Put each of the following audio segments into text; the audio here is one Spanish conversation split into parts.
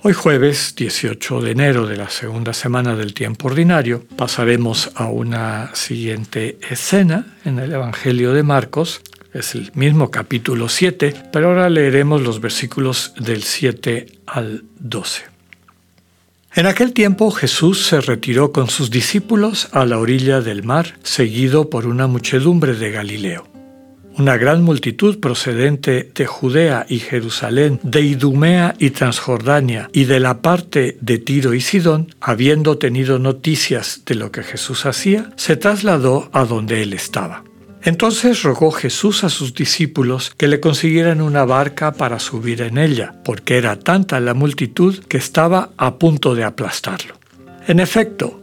Hoy jueves 18 de enero de la segunda semana del tiempo ordinario pasaremos a una siguiente escena en el Evangelio de Marcos. Es el mismo capítulo 7, pero ahora leeremos los versículos del 7 al 12. En aquel tiempo Jesús se retiró con sus discípulos a la orilla del mar, seguido por una muchedumbre de Galileo. Una gran multitud procedente de Judea y Jerusalén, de Idumea y Transjordania y de la parte de Tiro y Sidón, habiendo tenido noticias de lo que Jesús hacía, se trasladó a donde él estaba. Entonces rogó Jesús a sus discípulos que le consiguieran una barca para subir en ella, porque era tanta la multitud que estaba a punto de aplastarlo. En efecto,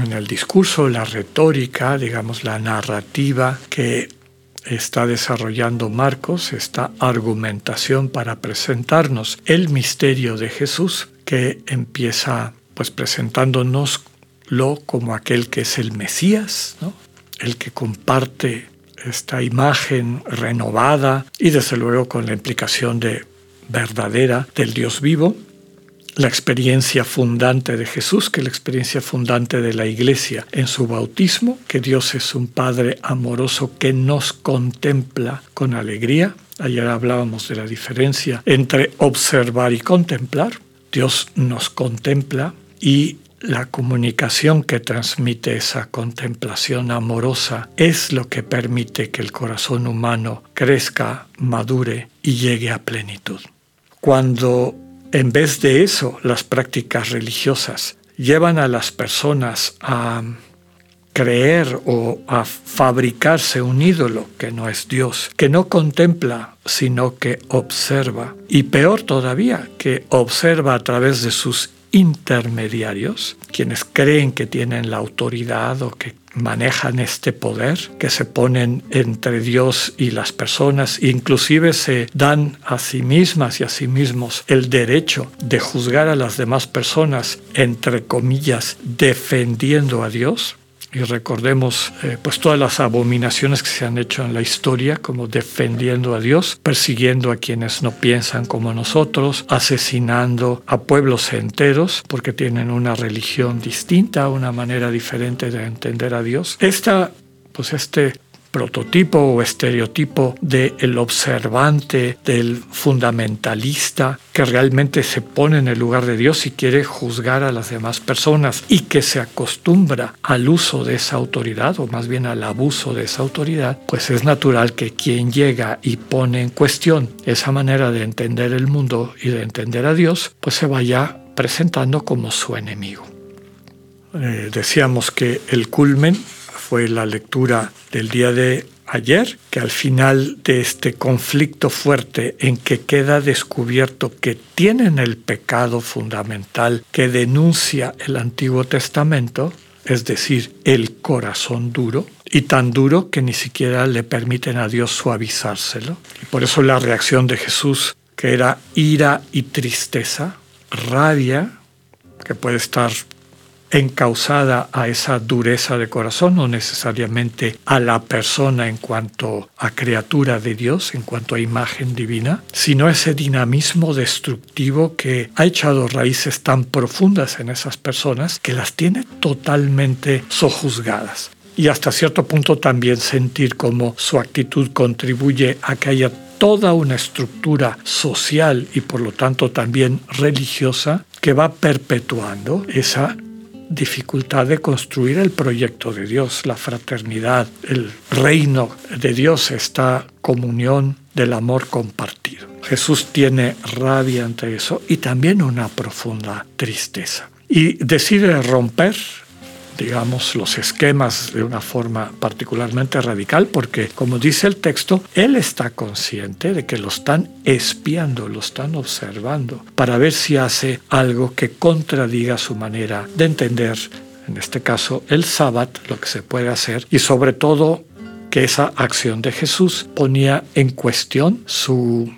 en el discurso, la retórica, digamos, la narrativa que está desarrollando Marcos, esta argumentación para presentarnos el misterio de Jesús, que empieza pues presentándonoslo como aquel que es el Mesías, el que comparte esta imagen renovada y desde luego con la implicación de verdadera del Dios vivo, la experiencia fundante de Jesús, que la experiencia fundante de la Iglesia en su bautismo, que Dios es un Padre amoroso que nos contempla con alegría. Ayer hablábamos de la diferencia entre observar y contemplar. Dios nos contempla y la comunicación que transmite esa contemplación amorosa es lo que permite que el corazón humano crezca, madure y llegue a plenitud. Cuando en vez de eso, las prácticas religiosas llevan a las personas a creer o a fabricarse un ídolo que no es Dios, que no contempla, sino que observa. Y peor todavía, que observa a través de sus intermediarios, quienes creen que tienen la autoridad o que manejan este poder, que se ponen entre Dios y las personas, inclusive se dan a sí mismas y a sí mismos el derecho de juzgar a las demás personas, entre comillas, defendiendo a Dios, y recordemos eh, pues todas las abominaciones que se han hecho en la historia, como defendiendo a Dios, persiguiendo a quienes no piensan como nosotros, asesinando a pueblos enteros porque tienen una religión distinta, una manera diferente de entender a Dios. Esta pues este prototipo o estereotipo del observante, del fundamentalista, que realmente se pone en el lugar de Dios y quiere juzgar a las demás personas y que se acostumbra al uso de esa autoridad o más bien al abuso de esa autoridad, pues es natural que quien llega y pone en cuestión esa manera de entender el mundo y de entender a Dios, pues se vaya presentando como su enemigo. Eh, decíamos que el culmen fue la lectura del día de ayer, que al final de este conflicto fuerte en que queda descubierto que tienen el pecado fundamental que denuncia el Antiguo Testamento, es decir, el corazón duro, y tan duro que ni siquiera le permiten a Dios suavizárselo. Y por eso la reacción de Jesús, que era ira y tristeza, rabia, que puede estar encausada a esa dureza de corazón, no necesariamente a la persona en cuanto a criatura de Dios, en cuanto a imagen divina, sino ese dinamismo destructivo que ha echado raíces tan profundas en esas personas que las tiene totalmente sojuzgadas. Y hasta cierto punto también sentir cómo su actitud contribuye a que haya toda una estructura social y por lo tanto también religiosa que va perpetuando esa dificultad de construir el proyecto de Dios, la fraternidad, el reino de Dios está comunión, del amor compartido. Jesús tiene rabia ante eso y también una profunda tristeza. Y decide romper digamos, los esquemas de una forma particularmente radical, porque, como dice el texto, él está consciente de que lo están espiando, lo están observando, para ver si hace algo que contradiga su manera de entender, en este caso, el sábado, lo que se puede hacer, y sobre todo que esa acción de Jesús ponía en cuestión su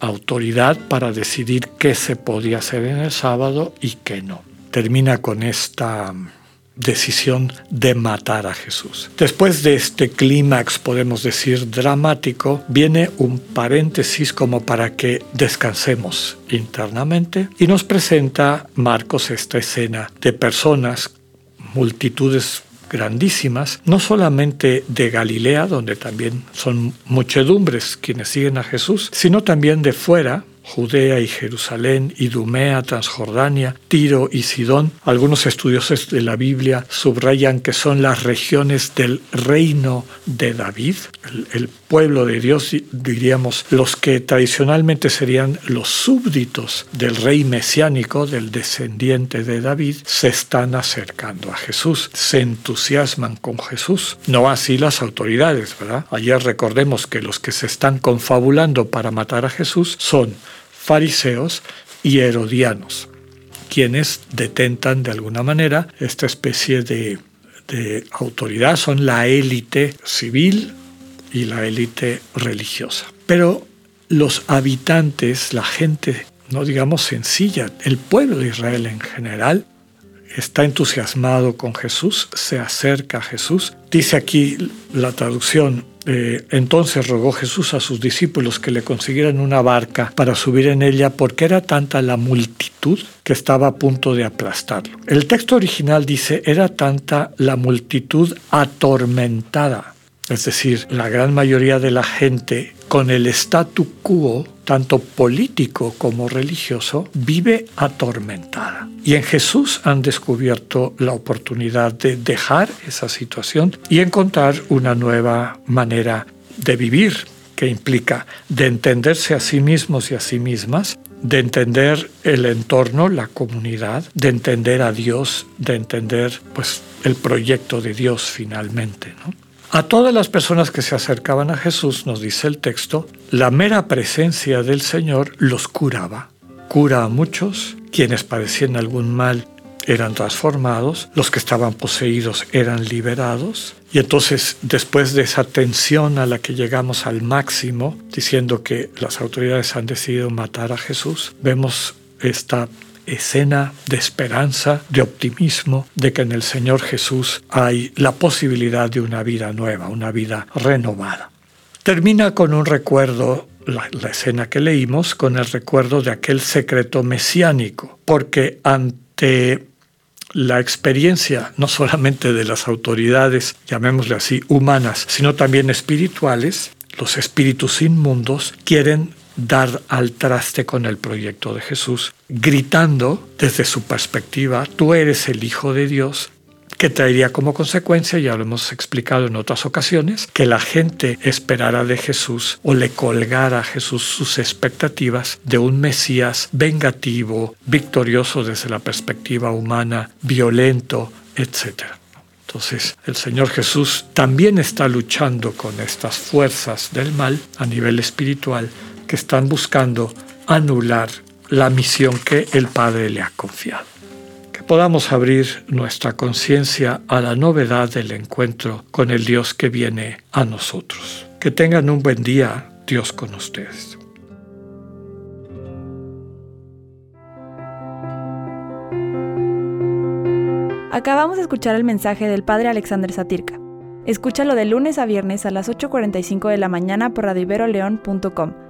autoridad para decidir qué se podía hacer en el sábado y qué no. Termina con esta decisión de matar a Jesús. Después de este clímax, podemos decir, dramático, viene un paréntesis como para que descansemos internamente y nos presenta Marcos esta escena de personas, multitudes grandísimas, no solamente de Galilea, donde también son muchedumbres quienes siguen a Jesús, sino también de fuera, Judea y Jerusalén, Idumea, Transjordania, Tiro y Sidón. Algunos estudiosos de la Biblia subrayan que son las regiones del reino de David, el, pueblo de Dios, diríamos, los que tradicionalmente serían los súbditos del rey mesiánico, del descendiente de David, se están acercando a Jesús, se entusiasman con Jesús. No así las autoridades, ¿verdad? Ayer recordemos que los que se están confabulando para matar a Jesús son fariseos y herodianos, quienes detentan de alguna manera esta especie de, autoridad, son la élite civil y la élite religiosa. Pero los habitantes, la gente, no digamos sencilla, el pueblo de Israel en general, está entusiasmado con Jesús, se acerca a Jesús. Dice aquí la traducción, eh, entonces rogó Jesús a sus discípulos que le consiguieran una barca para subir en ella porque era tanta la multitud que estaba a punto de aplastarlo. El texto original dice, era tanta la multitud atormentada es decir, la gran mayoría de la gente con el statu quo, tanto político como religioso, vive atormentada. Y en Jesús han descubierto la oportunidad de dejar esa situación y encontrar una nueva manera de vivir que implica de entenderse a sí mismos y a sí mismas, de entender el entorno, la comunidad, de entender a Dios, de entender pues el proyecto de Dios finalmente, ¿no? A todas las personas que se acercaban a Jesús, nos dice el texto, la mera presencia del Señor los curaba. Cura a muchos, quienes padecían algún mal eran transformados, los que estaban poseídos eran liberados. Y entonces, después de esa tensión a la que llegamos al máximo, diciendo que las autoridades han decidido matar a Jesús, vemos esta escena de esperanza, de optimismo, de que en el Señor Jesús hay la posibilidad de una vida nueva, una vida renovada. Termina con un recuerdo, la, escena que leímos, con el recuerdo de aquel secreto mesiánico, porque ante la experiencia no solamente de las autoridades, llamémosle así, humanas, sino también espirituales, los espíritus inmundos quieren dar al traste con el proyecto de Jesús, gritando desde su perspectiva, tú eres el Hijo de Dios, que traería como consecuencia, ya lo hemos explicado en otras ocasiones, que la gente esperara de Jesús o le colgara a Jesús sus expectativas de un Mesías vengativo, victorioso desde la perspectiva humana, violento, etc. Entonces, el Señor Jesús también está luchando con estas fuerzas del mal a nivel espiritual que están buscando anular la misión que el Padre le ha confiado. Que podamos abrir nuestra conciencia a la novedad del encuentro con el Dios que viene a nosotros. Que tengan un buen día, Dios con ustedes. Acabamos de escuchar el mensaje del Padre Alexander Satirka. Escúchalo de lunes a viernes a las 8.45 de la mañana por radioiberoleón.com